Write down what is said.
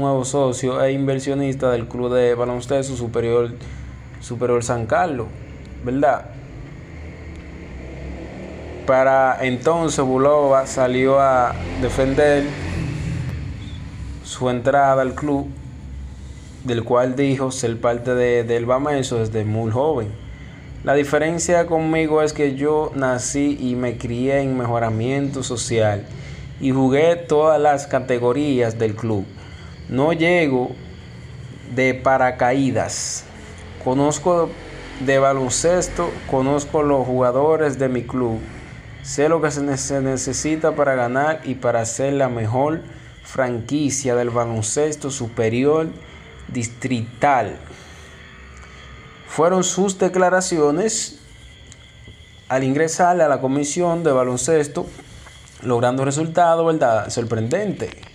nuevo socio e inversionista del club de baloncesto superior, superior San Carlos, ¿verdad? Para entonces Bulova salió a defender su entrada al club, del cual dijo ser parte de, del Bameso desde muy joven. La diferencia conmigo es que yo nací y me crié en mejoramiento social y jugué todas las categorías del club. No llego de paracaídas. Conozco de baloncesto, conozco los jugadores de mi club. Sé lo que se necesita para ganar y para ser la mejor franquicia del baloncesto superior distrital. Fueron sus declaraciones al ingresar a la comisión de baloncesto, logrando resultados, ¿verdad? Sorprendente.